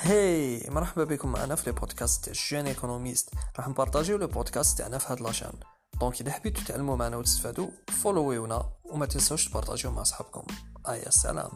Hi مرحبا بكم. معنا في البودكاست تاع Jeune Économiste راح نبارطاجيو le podcast تاعنا في هاد la chaîne. donc إذا حبيتو تعلموا معنا وتستفادوا فولويونا وما تنساوش تبارطاجيو مع صحابكم ايا السلام